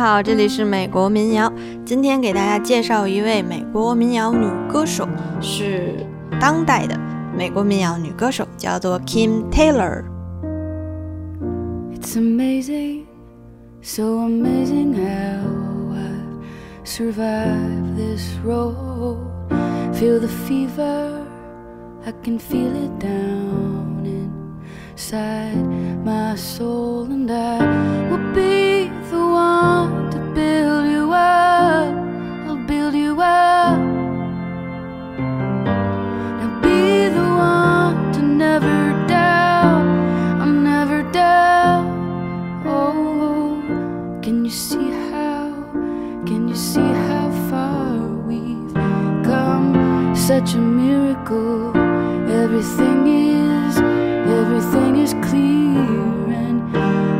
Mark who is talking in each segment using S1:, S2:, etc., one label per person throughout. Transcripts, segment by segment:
S1: 好，这里是美国民谣。今天给大家介绍一位美国民谣女歌手，是当代的美国民谣女歌手，叫做 Kim
S2: Taylor。It's amazing, so amazing how I've survived this road. Feel the fever, I can feel it down inside my soul, and I will be Such a miracle. Everything is, everything is clear, and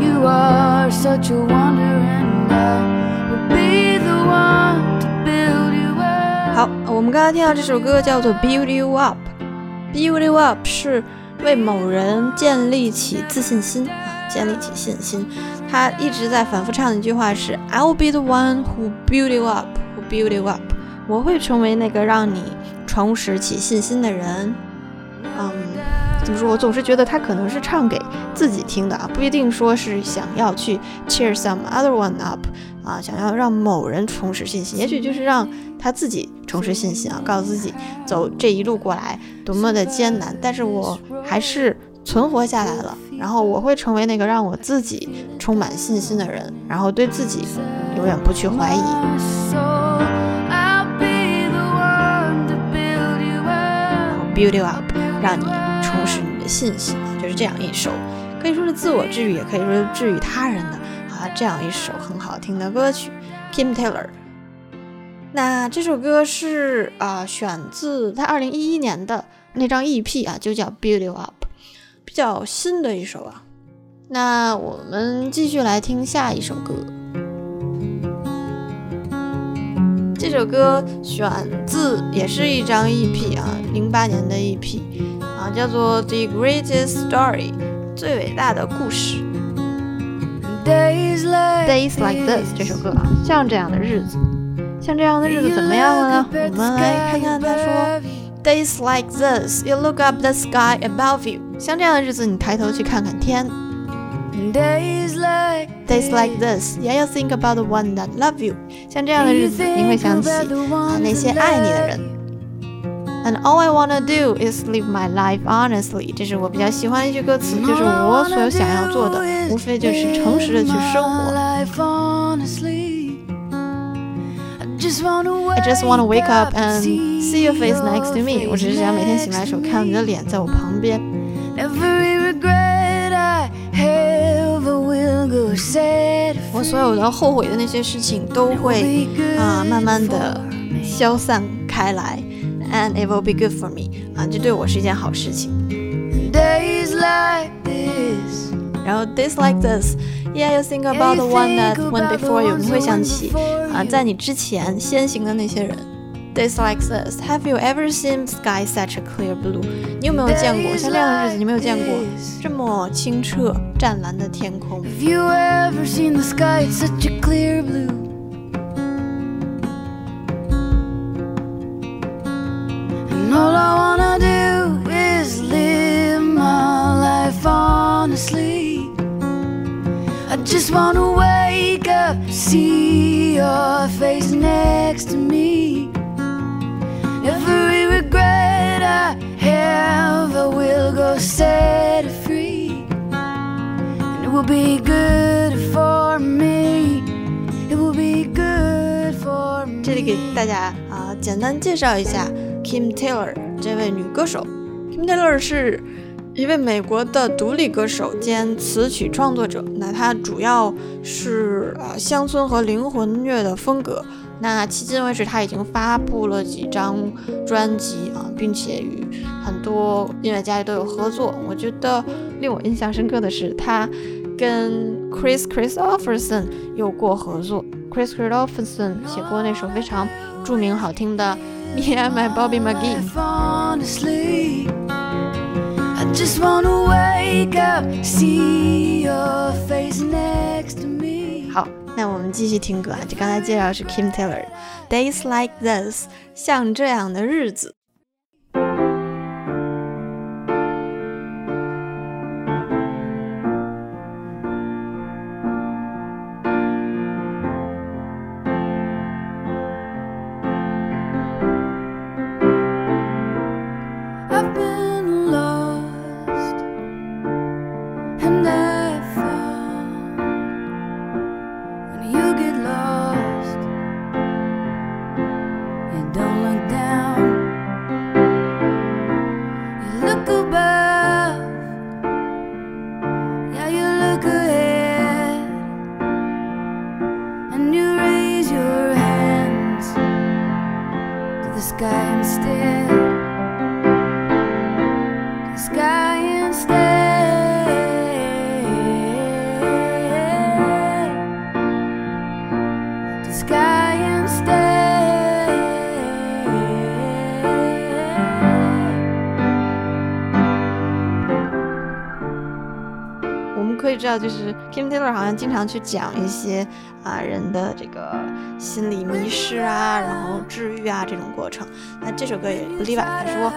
S2: you are such a wonder, and I will be the one to build you up.
S1: 好，我们刚才听到这首歌叫做《Build You Up》，Build You Up 是为某人建立起自信心啊，建立起信心。他一直在反复唱的一句话是 "I'll be the one who build you up, who build you up"，我会成为那个让你 重拾起信心的人。嗯，怎么说？我总是觉得他可能是唱给自己听的啊，不一定说是想要去 cheer some other one up 啊，想要让某人重拾信心，也许就是让他自己重拾信心啊，告诉自己走这一路过来多么的艰难，但是我还是存活下来了，然后我会成为那个让我自己充满信心的人，然后对自己永远不去怀疑。
S2: Build you up，
S1: 让你重拾你的信心，就是这样一首，可以说是自我治愈，也可以说是治愈他人的啊，这样一首很好听的歌曲，Kim Taylor。那这首歌是啊、选自他二零一一年的那张 EP 啊，就叫 Build You Up，比较新的一首啊。那我们继续来听下一首歌。这首歌选自也是一张 EP 啊，零八年的 EP 啊，叫做《The Greatest Story》，最伟大的故事。
S2: Days like
S1: Days like this 这首歌啊，像这样的日子，像这样的日子怎么样了呢？我们来看看他说，Days like this, you look up the sky above you。像这样的日子，你抬头去看看天。
S2: Days like
S1: Days like this, yeah, you think about the one that love you。像这样的日子，你会想起啊那些爱你的人。And all I wanna do is live my life honestly。这是我比较喜欢的一句歌词，就是我所想要做的，无非就是诚实的去生活。
S2: Life honestly. I just wanna
S1: I just wanna wake up and
S2: see
S1: see your face next to me。我只是想每天醒来的时候看到你的脸在我旁边。
S2: Every
S1: 所有的后悔的那些事情都会啊、慢慢的消散开来，and it will be good for me 啊，这对我是一件好事情。
S2: Days like this.
S1: 然后 days like this，yeah you think about the one that went before you，你会想起啊，在你之前先行的那些人。Days like this，have you ever seen sky such a clear blue？你有没有见过像这样的日子？你有没有见过这么清澈 湛蓝的天空？
S2: Have you ever seen the sky? It's such a clear blue. And all I wanna do is live my life honestly. I just wanna wake up, see your face next to me. Every regret I have, I will go set will be good for me. It will be good for me.
S1: 这里给大家啊简单介绍一下 Kim Taylor 这位女歌手。Kim Taylor 是一位美国的独立歌手兼词曲创作者。那她主要是呃乡村和灵魂乐的风格。那迄今为止，她已经发布了几张专辑啊，并且与很多音乐家都有合作。我觉得令我印象深刻的是，她跟 Chris Christopherson 有过合作。Chris Christopherson 写过那首非常著名好听的《Me and My Bobby McGee》。
S2: Just wanna wake up, see your face next to me.
S1: 好，
S2: 那我们继续听歌啊，就刚才介绍是 Kim Taylor，《Days Like This》，像这样的日子。I've been 就是 Kim Taylor 好像经常去讲一些啊人的这个心理迷失啊，然后治愈啊这种过程。那这首歌也不例外，他说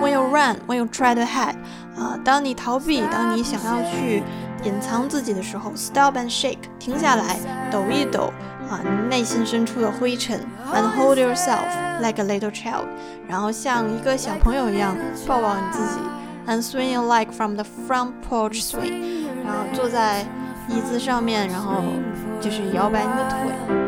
S2: ，When you run, when you try to hide，啊，当你逃避，当你想要去隐藏自己的时候，stop and shake，停下来，抖一抖啊内心深处的灰尘，and hold yourself like a little child，然后像一个小朋友一样抱抱你自己，and swing you like from the front porch swing。然后坐在椅子上面，然后就是摇摆你的腿。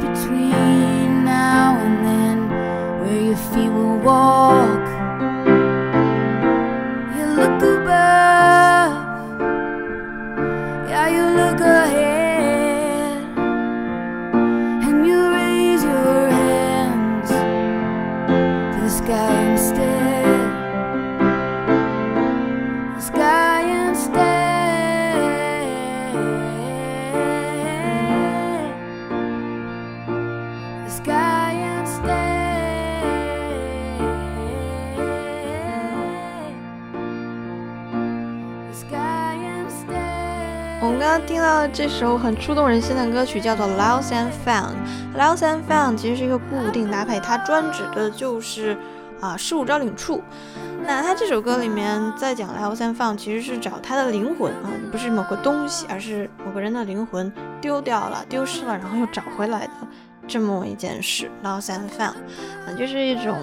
S2: between now and then where your feet will walk. 听到这首很触动人心的歌曲，叫做《Lost and Found》。Lost and Found 其实是一个固定搭配，它专指的就是啊失物招领处。那它这首歌里面在讲 Lost and Found，其实是找它的灵魂啊，不是某个东西，而是某个人的灵魂丢掉了、丢失了，然后又找回来的这么一件事。Lost and Found 啊，就是一种。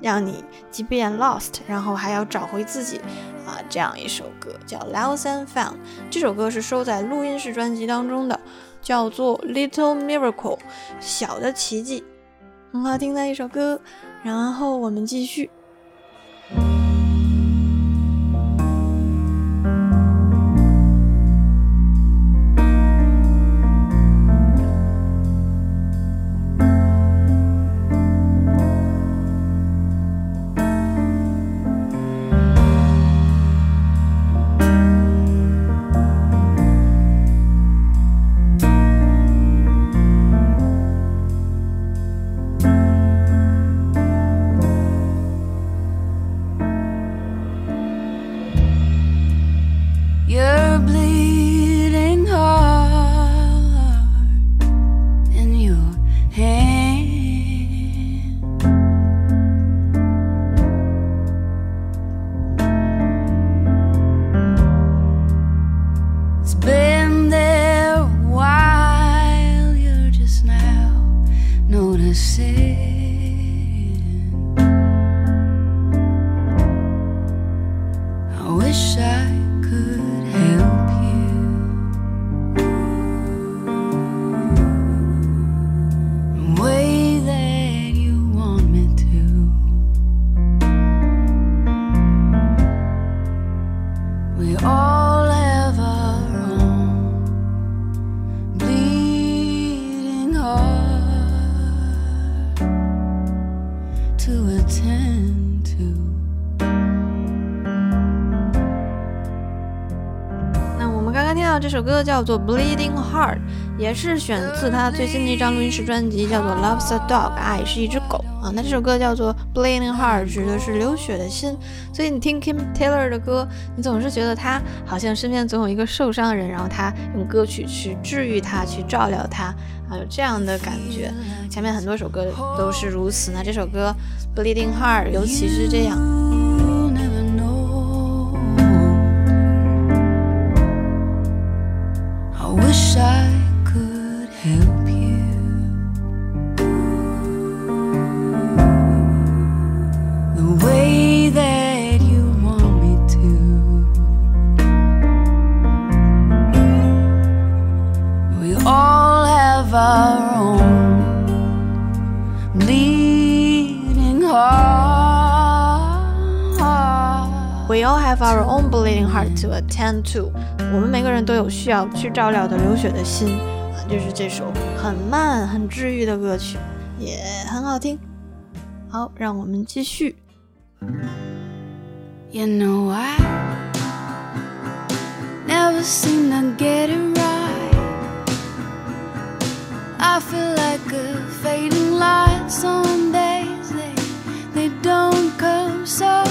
S2: 让你即便 lost，然后还要找回自己啊，这样一首歌叫《Lost and Found》。这首歌是收在录音室专辑当中的，叫做《Little Miracle》，小的奇迹，很好听的一首歌。然后我们继续。
S1: 这首歌叫做《Bleeding Heart》，也是选自他最新的一张录音室专辑，叫做《Loves a Dog》，爱是一只狗啊。那这首歌叫做《Bleeding Heart》，指的是流血的心。所以你听 Kim Taylor 的歌，你总是觉得他好像身边总有一个受伤的人，然后他用歌曲去治愈他，去照料他啊，有这样的感觉。前面很多首歌都是如此，那这首歌《Bleeding Heart》尤其是这样。
S2: We all have our own bleeding heart
S1: to attend to。我们每个人都有需要去照料的流血的心啊，就是这首很慢、很治愈的歌曲，也很好听。好，让我们继续。
S2: You know I never seem to get it right. I feel like a fading light. Some days they they don't come so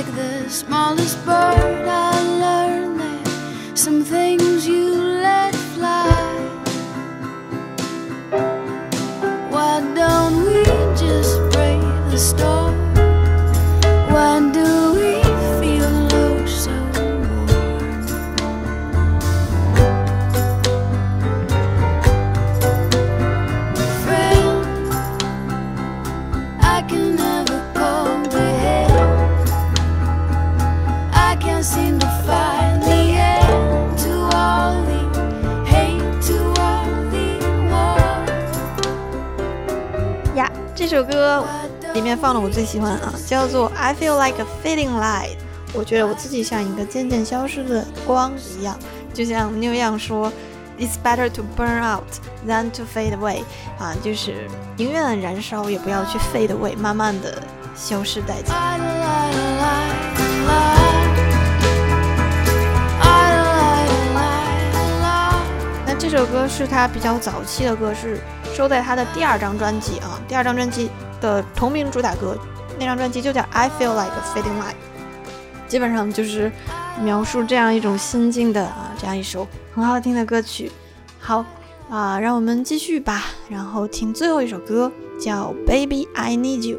S2: Like the smallest bird. I learned that some
S1: 我最喜欢啊，叫做《I Feel Like a Fading Light》。我觉得我自己像一个渐渐消失的光一样，就像 Neil Young 说，It's better to burn out than to fade away，啊，就是宁愿燃烧也不要去 fade away，慢慢的消失殆尽。那这首歌是他比较早期的歌，是收在他的第二张专辑啊，第二张专辑的同名主打歌，那张专辑就叫《I Feel Like a Fading Light》，基本上就是描述这样一种心境的啊，这样一首很好听的歌曲。好啊，让我们继续吧，然后听最后一首歌，叫《Baby I Need You》。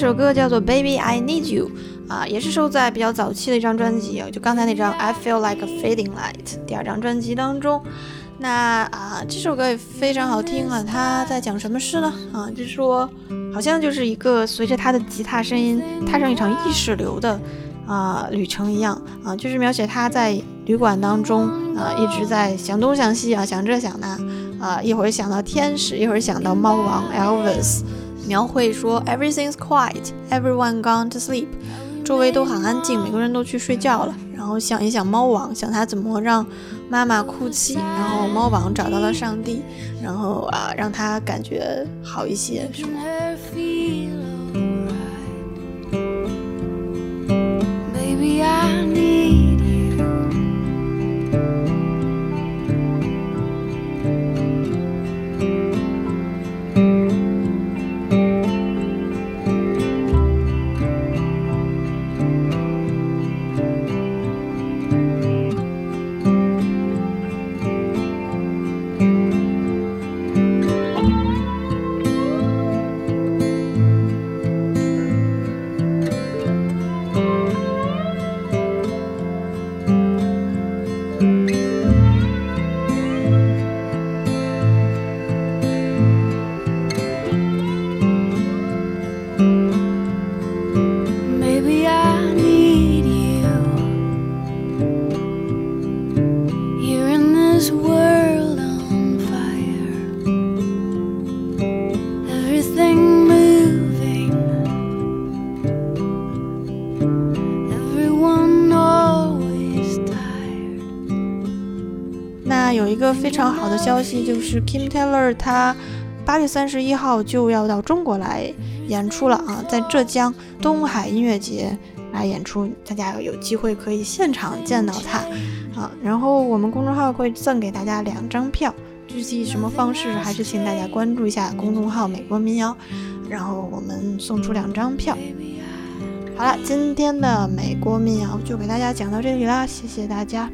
S1: 这首歌叫做《Baby I Need You》啊，也是收在比较早期的一张专辑，就刚才那张《I Feel Like a Fading Light》第二张专辑当中。那啊，这首歌也非常好听啊，它在讲什么事呢？啊，就是说，好像就是一个随着他的吉他声音踏上一场意识流的啊旅程一样啊，就是描写他在旅馆当中啊一直在想东想西啊，想这想那啊，一会儿想到天使，一会儿想到猫王 Elvis，描绘说 Everything's quiet, everyone gone to sleep，周围都很安静，每个人都去睡觉了。然后想一想猫王，想他怎么让妈妈哭泣，然后猫王找到了上帝，然后啊让他感觉好一些，什么？消息，就是 Kim Taylor 他八月三十一号就要到中国来演出了啊，在浙江东海音乐节来演出，大家有机会可以现场见到他啊。然后我们公众号会赠给大家两张票，具体什么方式还是请大家关注一下公众号“美国民谣”，然后我们送出两张票。好了，今天的美国民谣就给大家讲到这里啦，谢谢大家。